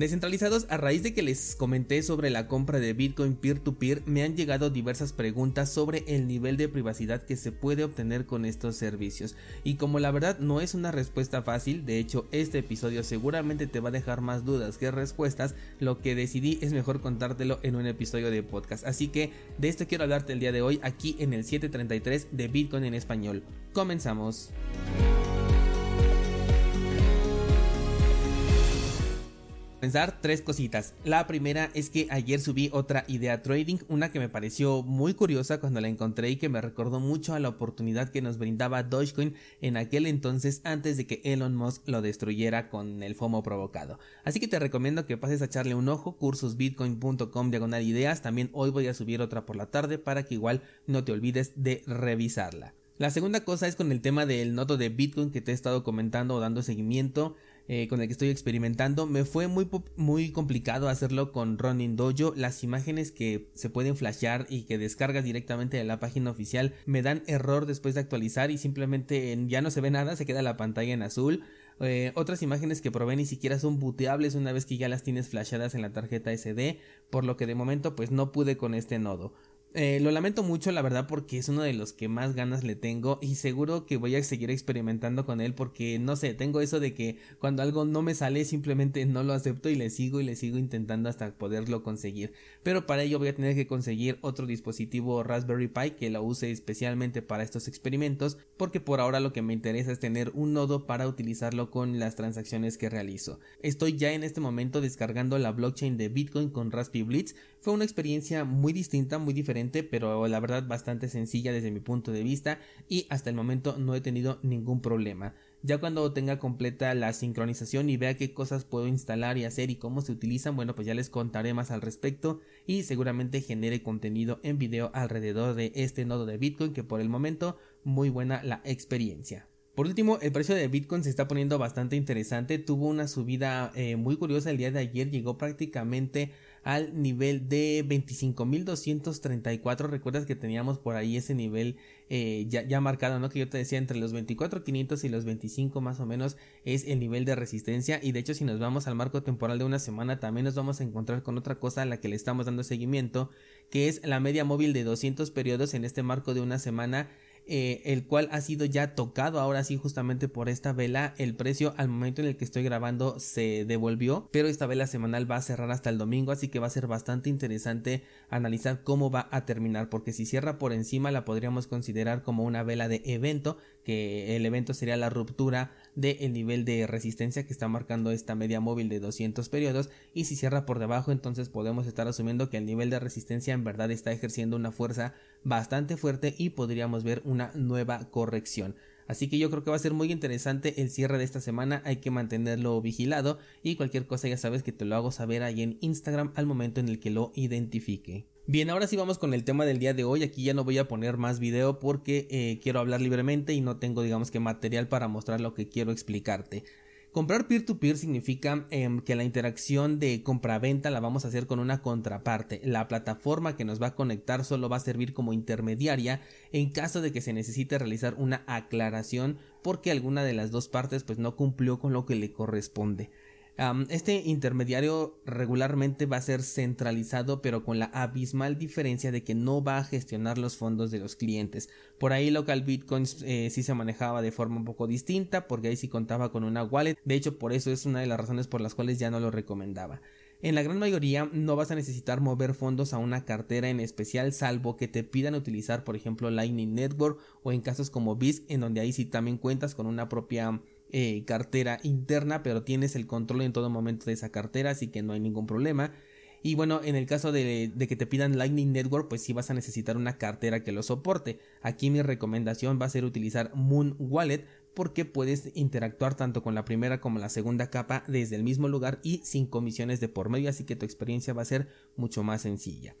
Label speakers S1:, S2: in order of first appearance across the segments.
S1: Descentralizados, a raíz de que les comenté sobre la compra de Bitcoin peer-to-peer, me han llegado diversas preguntas sobre el nivel de privacidad que se puede obtener con estos servicios. Y como la verdad no es una respuesta fácil, de hecho este episodio seguramente te va a dejar más dudas que respuestas, lo que decidí es mejor contártelo en un episodio de podcast. Así que de esto quiero hablarte el día de hoy aquí en el 733 de Bitcoin en español. Comenzamos. Pensar tres cositas. La primera es que ayer subí otra idea trading, una que me pareció muy curiosa cuando la encontré y que me recordó mucho a la oportunidad que nos brindaba Dogecoin en aquel entonces antes de que Elon Musk lo destruyera con el FOMO provocado. Así que te recomiendo que pases a echarle un ojo, cursosbitcoin.com diagonal ideas, también hoy voy a subir otra por la tarde para que igual no te olvides de revisarla. La segunda cosa es con el tema del nodo de Bitcoin que te he estado comentando o dando seguimiento. Eh, con el que estoy experimentando. Me fue muy, muy complicado hacerlo con Running Dojo. Las imágenes que se pueden flashear y que descargas directamente de la página oficial me dan error después de actualizar y simplemente ya no se ve nada, se queda la pantalla en azul. Eh, otras imágenes que probé ni siquiera son booteables una vez que ya las tienes flasheadas en la tarjeta SD, por lo que de momento pues no pude con este nodo. Eh, lo lamento mucho, la verdad, porque es uno de los que más ganas le tengo y seguro que voy a seguir experimentando con él porque no sé, tengo eso de que cuando algo no me sale simplemente no lo acepto y le sigo y le sigo intentando hasta poderlo conseguir. Pero para ello voy a tener que conseguir otro dispositivo Raspberry Pi que lo use especialmente para estos experimentos porque por ahora lo que me interesa es tener un nodo para utilizarlo con las transacciones que realizo. Estoy ya en este momento descargando la blockchain de Bitcoin con Raspberry Blitz. Fue una experiencia muy distinta, muy diferente pero la verdad bastante sencilla desde mi punto de vista y hasta el momento no he tenido ningún problema. Ya cuando tenga completa la sincronización y vea qué cosas puedo instalar y hacer y cómo se utilizan, bueno, pues ya les contaré más al respecto y seguramente genere contenido en video alrededor de este nodo de Bitcoin que por el momento muy buena la experiencia. Por último, el precio de Bitcoin se está poniendo bastante interesante. Tuvo una subida eh, muy curiosa el día de ayer. Llegó prácticamente al nivel de 25.234. Recuerdas que teníamos por ahí ese nivel eh, ya, ya, marcado, ¿no? Que yo te decía entre los 24.500 y los 25 más o menos es el nivel de resistencia. Y de hecho, si nos vamos al marco temporal de una semana, también nos vamos a encontrar con otra cosa a la que le estamos dando seguimiento, que es la media móvil de 200 periodos en este marco de una semana eh, el cual ha sido ya tocado ahora sí justamente por esta vela. El precio al momento en el que estoy grabando se devolvió, pero esta vela semanal va a cerrar hasta el domingo, así que va a ser bastante interesante analizar cómo va a terminar, porque si cierra por encima la podríamos considerar como una vela de evento, que el evento sería la ruptura del nivel de resistencia que está marcando esta media móvil de 200 periodos, y si cierra por debajo entonces podemos estar asumiendo que el nivel de resistencia en verdad está ejerciendo una fuerza bastante fuerte y podríamos ver una nueva corrección. Así que yo creo que va a ser muy interesante el cierre de esta semana, hay que mantenerlo vigilado y cualquier cosa ya sabes que te lo hago saber ahí en Instagram al momento en el que lo identifique. Bien, ahora sí vamos con el tema del día de hoy. Aquí ya no voy a poner más video porque eh, quiero hablar libremente y no tengo digamos que material para mostrar lo que quiero explicarte. Comprar peer-to-peer significa em, que la interacción de compra-venta la vamos a hacer con una contraparte. La plataforma que nos va a conectar solo va a servir como intermediaria en caso de que se necesite realizar una aclaración porque alguna de las dos partes pues no cumplió con lo que le corresponde este intermediario regularmente va a ser centralizado pero con la abismal diferencia de que no va a gestionar los fondos de los clientes. Por ahí local bitcoins eh, sí se manejaba de forma un poco distinta porque ahí sí contaba con una wallet. De hecho por eso es una de las razones por las cuales ya no lo recomendaba. En la gran mayoría no vas a necesitar mover fondos a una cartera en especial salvo que te pidan utilizar por ejemplo Lightning Network o en casos como BISC en donde ahí sí también cuentas con una propia eh, cartera interna, pero tienes el control en todo momento de esa cartera, así que no hay ningún problema. Y bueno, en el caso de, que te pidan Lightning Network, pues sí vas a necesitar una cartera que lo soporte. Aquí mi recomendación va a ser utilizar Moon Wallet porque puedes interactuar tanto con la primera como la segunda capa desde el mismo lugar y sin comisiones de por medio, así que tu experiencia va a ser mucho más sencilla.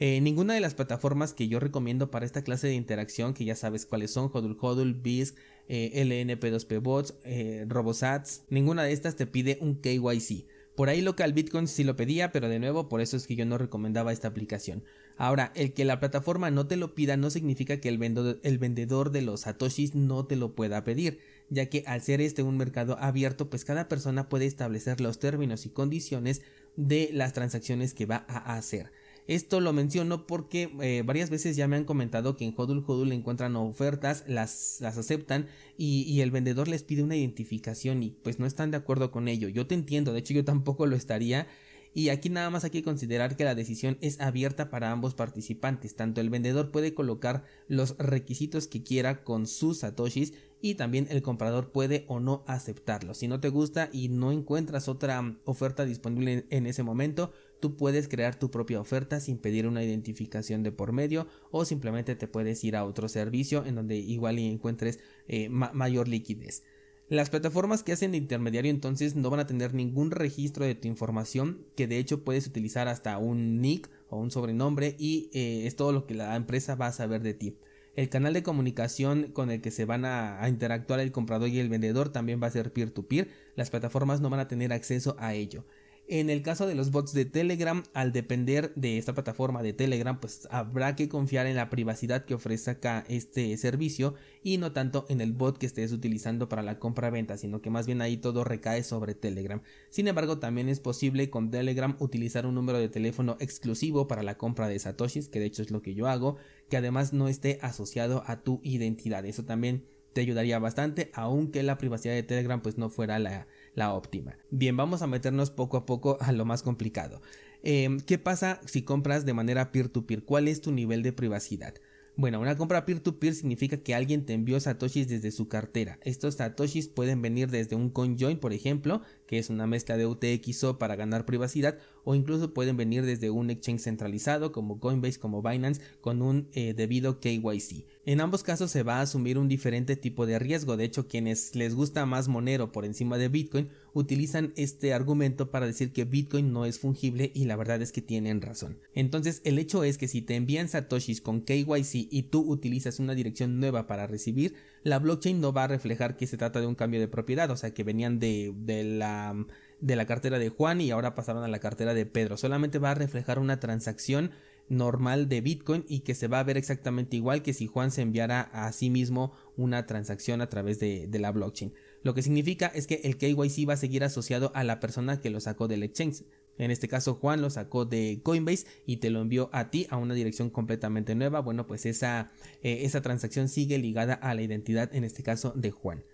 S1: Eh, ninguna de las plataformas que yo recomiendo para esta clase de interacción, que ya sabes cuáles son, Hodul Hodul, BISC, eh, LNP2P Bots, eh, Robosats, ninguna de estas te pide un KYC. Por ahí local Bitcoin sí lo pedía, pero de nuevo por eso es que yo no recomendaba esta aplicación. Ahora, el que la plataforma no te lo pida no significa que el vendedor, el vendedor de los satoshis no te lo pueda pedir. ya que al ser este un mercado abierto, pues cada persona puede establecer los términos y condiciones de las transacciones que va a hacer. Esto lo menciono porque eh, varias veces ya me han comentado que en Hodul Hodul encuentran ofertas, las, las aceptan y, y, el vendedor les pide una identificación y pues no están de acuerdo con ello. Yo te entiendo, de hecho yo tampoco lo estaría. Y aquí nada más hay que considerar que la decisión es abierta para ambos participantes. Tanto el vendedor puede colocar los requisitos que quiera con sus satoshis y también el comprador puede o no aceptarlo. Si no te gusta y no encuentras otra oferta disponible en ese momento, tú puedes crear tu propia oferta sin pedir una identificación de por medio o simplemente te puedes ir a otro servicio en donde igual encuentres eh, mayor liquidez. Las plataformas que hacen intermediario entonces no van a tener ningún registro de tu información, que de hecho puedes utilizar hasta un nick o un sobrenombre y eh, es todo lo que la empresa va a saber de ti. El canal de comunicación con el que se van a, interactuar el comprador y el vendedor también va a ser peer-to-peer. -peer. Las plataformas no van a tener acceso a ello. En el caso de los bots de Telegram, al depender de esta plataforma de Telegram, pues habrá que confiar en la privacidad que ofrece acá este servicio y no tanto en el bot que estés utilizando para la compra-venta, sino que más bien ahí todo recae sobre Telegram. Sin embargo, también es posible con Telegram utilizar un número de teléfono exclusivo para la compra de satoshis, que de hecho es lo que yo hago, que además no esté asociado a tu identidad. Eso también te ayudaría bastante, aunque la privacidad de Telegram pues no fuera la la óptima. Bien, vamos a meternos poco a poco a lo más complicado. Em, ¿Qué pasa si compras de manera peer-to-peer? -peer? ¿Cuál es tu nivel de privacidad? Bueno, una compra peer-to-peer significa que alguien te envió satoshis desde su cartera. Estos satoshis pueden venir desde un CoinJoin, por ejemplo, que es una mezcla de UTXO para ganar privacidad, o incluso pueden venir desde un exchange centralizado como Coinbase, como Binance, con un eh, debido KYC. En ambos casos se va a asumir un diferente tipo de riesgo. De hecho, quienes les gusta más Monero por encima de Bitcoin utilizan este argumento para decir que Bitcoin no es fungible y la verdad es que tienen razón. Entonces, el hecho es que si te envían satoshis con KYC y tú utilizas una dirección nueva para recibir, la blockchain no va a reflejar que se trata de un cambio de propiedad, o sea, que venían de, de la de la cartera de Juan y ahora pasaron a la cartera de Pedro. Solamente va a reflejar una transacción normal de Bitcoin y que se va a ver exactamente igual que si Juan se enviara a sí mismo una transacción a través de, la blockchain. Lo que significa es que el KYC va a seguir asociado a la persona que lo sacó del exchange. En este caso Juan lo sacó de Coinbase y te lo envió a ti a una dirección completamente nueva. Bueno, pues esa, eh, esa transacción sigue ligada a la identidad, en este caso de Juan.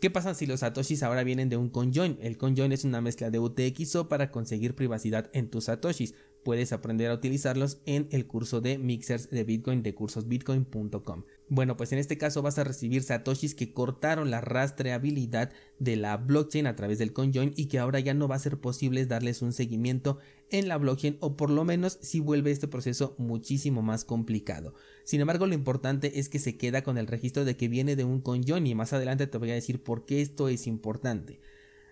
S1: ¿Qué pasa si los satoshis ahora vienen de un conjoin? El conjoin es una mezcla de UTXO para conseguir privacidad en tus satoshis. Puedes aprender a utilizarlos en el curso de mixers de Bitcoin de cursosbitcoin.com. Bueno, pues en este caso vas a recibir satoshis que cortaron la rastreabilidad de la blockchain a través del conjoin y que ahora ya no va a ser posible darles un seguimiento en la blockchain o por lo menos si vuelve este proceso muchísimo más complicado. Sin embargo, lo importante es que se queda con el registro de que viene de un conjoin y más adelante te voy a decir por qué esto es importante.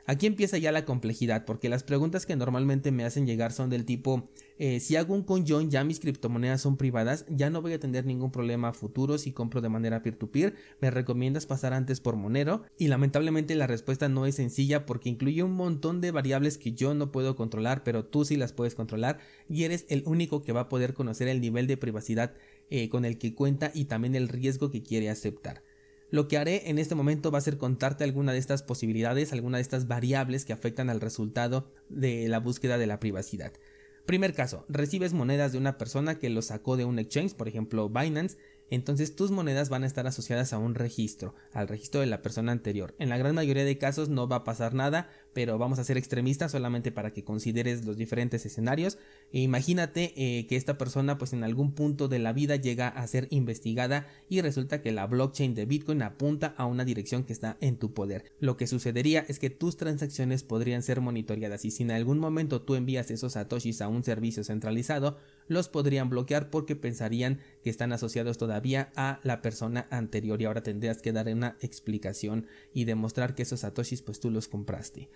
S1: Aquí empieza ya la complejidad, porque las preguntas que normalmente me hacen llegar son del tipo, eh, si hago un conjoin ya mis criptomonedas son privadas, ya no voy a tener ningún problema futuro si compro de manera peer-to-peer, me recomiendas pasar antes por Monero y lamentablemente la respuesta no es sencilla porque incluye un montón de variables que yo no puedo controlar, pero tú sí las puedes controlar y eres el único que va a poder conocer el nivel de privacidad eh, con el que cuenta y también el riesgo que quiere aceptar. Lo que haré en este momento va a ser contarte alguna de estas posibilidades, alguna de estas variables que afectan al resultado de la búsqueda de la privacidad. Primer caso, recibes monedas de una persona que lo sacó de un exchange, por ejemplo Binance, entonces tus monedas van a estar asociadas a un registro, al registro de la persona anterior. En la gran mayoría de casos no va a pasar nada, pero vamos a ser extremistas solamente para que consideres los diferentes escenarios. E imagínate eh, que esta persona pues en algún punto de la vida llega a ser investigada y resulta que la blockchain de Bitcoin apunta a una dirección que está en tu poder. Lo que sucedería es que tus transacciones podrían ser monitoreadas y si en algún momento tú envías esos satoshis a un servicio centralizado, los podrían bloquear porque pensarían que están asociados todavía a la persona anterior y ahora tendrías que dar una explicación y demostrar que esos satoshis pues tú los compraste.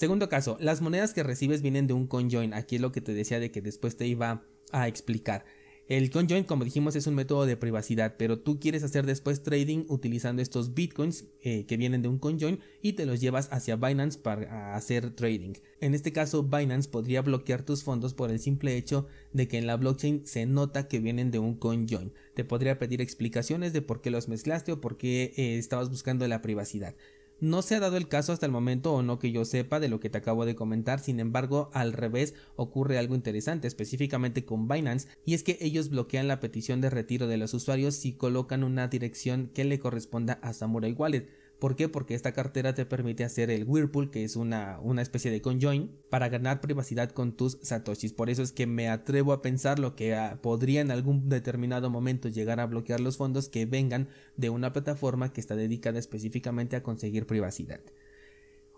S1: Segundo caso, las monedas que recibes vienen de un conjoin. Aquí es lo que te decía de que después te iba a explicar. El conjoin, como dijimos, es un método de privacidad, pero tú quieres hacer después trading utilizando estos bitcoins eh, que vienen de un conjoin y te los llevas hacia Binance para hacer trading. En este caso, Binance podría bloquear tus fondos por el simple hecho de que en la blockchain se nota que vienen de un conjoin. Te podría pedir explicaciones de por qué los mezclaste o por qué eh, estabas buscando la privacidad. No se ha dado el caso hasta el momento o no que yo sepa de lo que te acabo de comentar, sin embargo al revés ocurre algo interesante específicamente con Binance y es que ellos bloquean la petición de retiro de los usuarios si colocan una dirección que le corresponda a Samurai Wallet. ¿Por qué? Porque esta cartera te permite hacer el Whirlpool, que es una, una especie de conjoin, para ganar privacidad con tus satoshis. Por eso es que me atrevo a pensar lo que ah, podría en algún determinado momento llegar a bloquear los fondos que vengan de una plataforma que está dedicada específicamente a conseguir privacidad.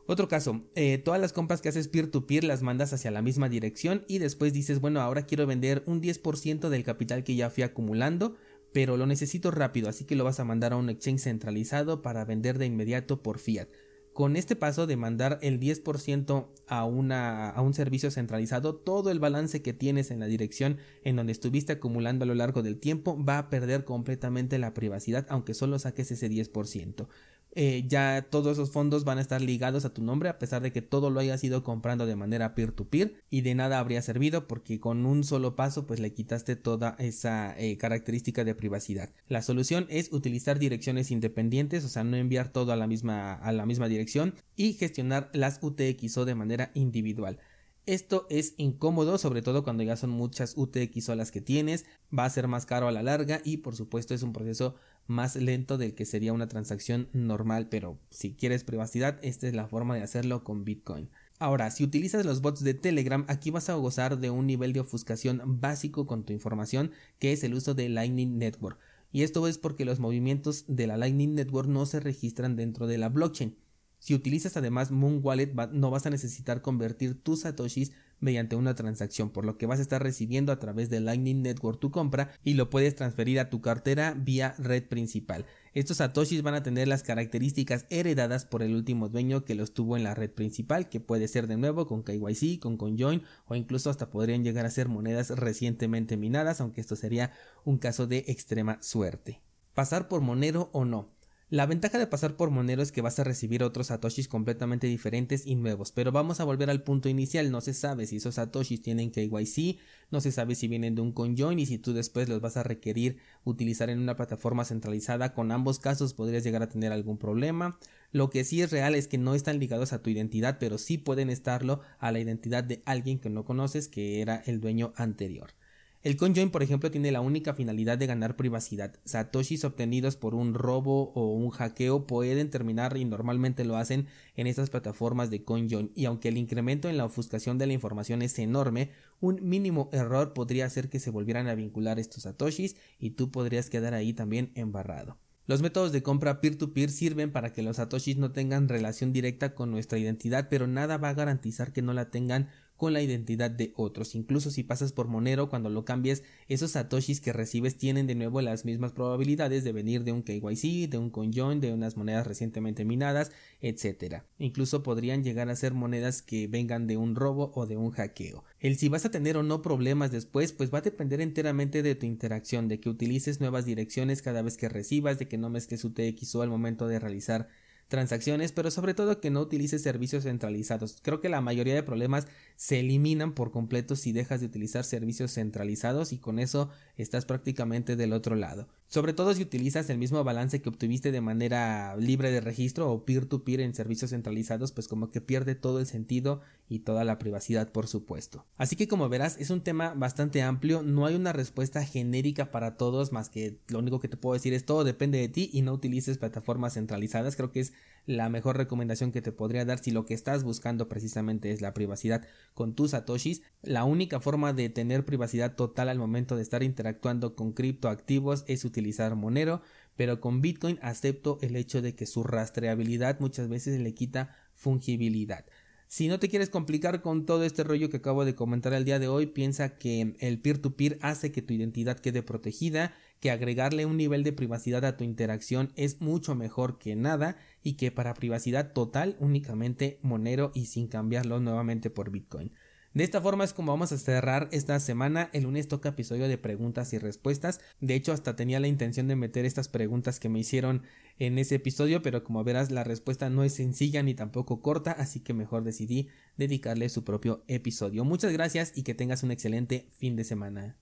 S1: Otro caso, eh, todas las compras que haces peer-to-peer las mandas hacia la misma dirección y después dices, bueno, ahora quiero vender un 10% del capital que ya fui acumulando, pero lo necesito rápido, así que lo vas a mandar a un exchange centralizado para vender de inmediato por fiat. Con este paso de mandar el 10% a, a un servicio centralizado, todo el balance que tienes en la dirección en donde estuviste acumulando a lo largo del tiempo va a perder completamente la privacidad, aunque solo saques ese 10%. Eh, ya todos esos fondos van a estar ligados a tu nombre a pesar de que todo lo hayas ido comprando de manera peer to peer y de nada habría servido porque con un solo paso pues le quitaste toda esa eh, característica de privacidad. La solución es utilizar direcciones independientes o sea no enviar todo a la misma a la misma dirección y gestionar las UTXO de manera individual. Esto es incómodo, sobre todo cuando ya son muchas UTXO las que tienes, va a ser más caro a la larga y por supuesto es un proceso más lento del que sería una transacción normal, pero si quieres privacidad, esta es la forma de hacerlo con Bitcoin. Ahora, si utilizas los bots de Telegram, aquí vas a gozar de un nivel de ofuscación básico con tu información, que es el uso de Lightning Network. Y esto es porque los movimientos de la Lightning Network no se registran dentro de la blockchain. Si utilizas además Moon Wallet no vas a necesitar convertir tus satoshis mediante una transacción, por lo que vas a estar recibiendo a través de Lightning Network tu compra y lo puedes transferir a tu cartera vía red principal. Estos satoshis van a tener las características heredadas por el último dueño que los tuvo en la red principal, que puede ser de nuevo con KYC, con CoinJoin o incluso hasta podrían llegar a ser monedas recientemente minadas, aunque esto sería un caso de extrema suerte. Pasar por Monero o no. La ventaja de pasar por Monero es que vas a recibir otros satoshis completamente diferentes y nuevos, pero vamos a volver al punto inicial, no se sabe si esos satoshis tienen KYC, no se sabe si vienen de un conjoin y si tú después los vas a requerir utilizar en una plataforma centralizada, con ambos casos podrías llegar a tener algún problema. Lo que sí es real es que no están ligados a tu identidad, pero sí pueden estarlo a la identidad de alguien que no conoces que era el dueño anterior. El conjoin, por ejemplo, tiene la única finalidad de ganar privacidad. Satoshis obtenidos por un robo o un hackeo pueden terminar y normalmente lo hacen en estas plataformas de conjoin y aunque el incremento en la ofuscación de la información es enorme, un mínimo error podría hacer que se volvieran a vincular estos satoshis y tú podrías quedar ahí también embarrado. Los métodos de compra peer-to-peer -peer sirven para que los satoshis no tengan relación directa con nuestra identidad, pero nada va a garantizar que no la tengan con la identidad de otros. Incluso si pasas por Monero, cuando lo cambies, esos satoshis que recibes tienen de nuevo las mismas probabilidades de venir de un KYC, de un conjoin, de unas monedas recientemente minadas, etc. Incluso podrían llegar a ser monedas que vengan de un robo o de un hackeo. El si vas a tener o no problemas después, pues va a depender enteramente de tu interacción, de que utilices nuevas direcciones cada vez que recibas, de que no mezcles UTXO al momento de realizar transacciones, pero sobre todo que no utilices servicios centralizados. Creo que la mayoría de problemas se eliminan por completo si dejas de utilizar servicios centralizados y con eso estás prácticamente del otro lado. Sobre todo si utilizas el mismo balance que obtuviste de manera libre de registro o peer-to-peer en servicios centralizados, pues como que pierde todo el sentido y toda la privacidad, por supuesto. Así que como verás, es un tema bastante amplio, no hay una respuesta genérica para todos, más que lo único que te puedo decir es todo depende de ti y no utilices plataformas centralizadas. Creo que es la mejor recomendación que te podría dar si lo que estás buscando precisamente es la privacidad con tus satoshis. La única forma de tener privacidad total al momento de estar interactuando con criptoactivos es utilizar Monero, pero con Bitcoin acepto el hecho de que su rastreabilidad muchas veces le quita fungibilidad. Si no te quieres complicar con todo este rollo que acabo de comentar el día de hoy, piensa que el peer-to-peer -peer hace que tu identidad quede protegida, que agregarle un nivel de privacidad a tu interacción es mucho mejor que nada y que para privacidad total únicamente Monero y sin cambiarlo nuevamente por Bitcoin. De esta forma es como vamos a cerrar esta semana. El lunes toca episodio de preguntas y respuestas. De hecho, hasta tenía la intención de meter estas preguntas que me hicieron en ese episodio, pero como verás, la respuesta no es sencilla ni tampoco corta, así que mejor decidí dedicarle su propio episodio. Muchas gracias y que tengas un excelente fin de semana.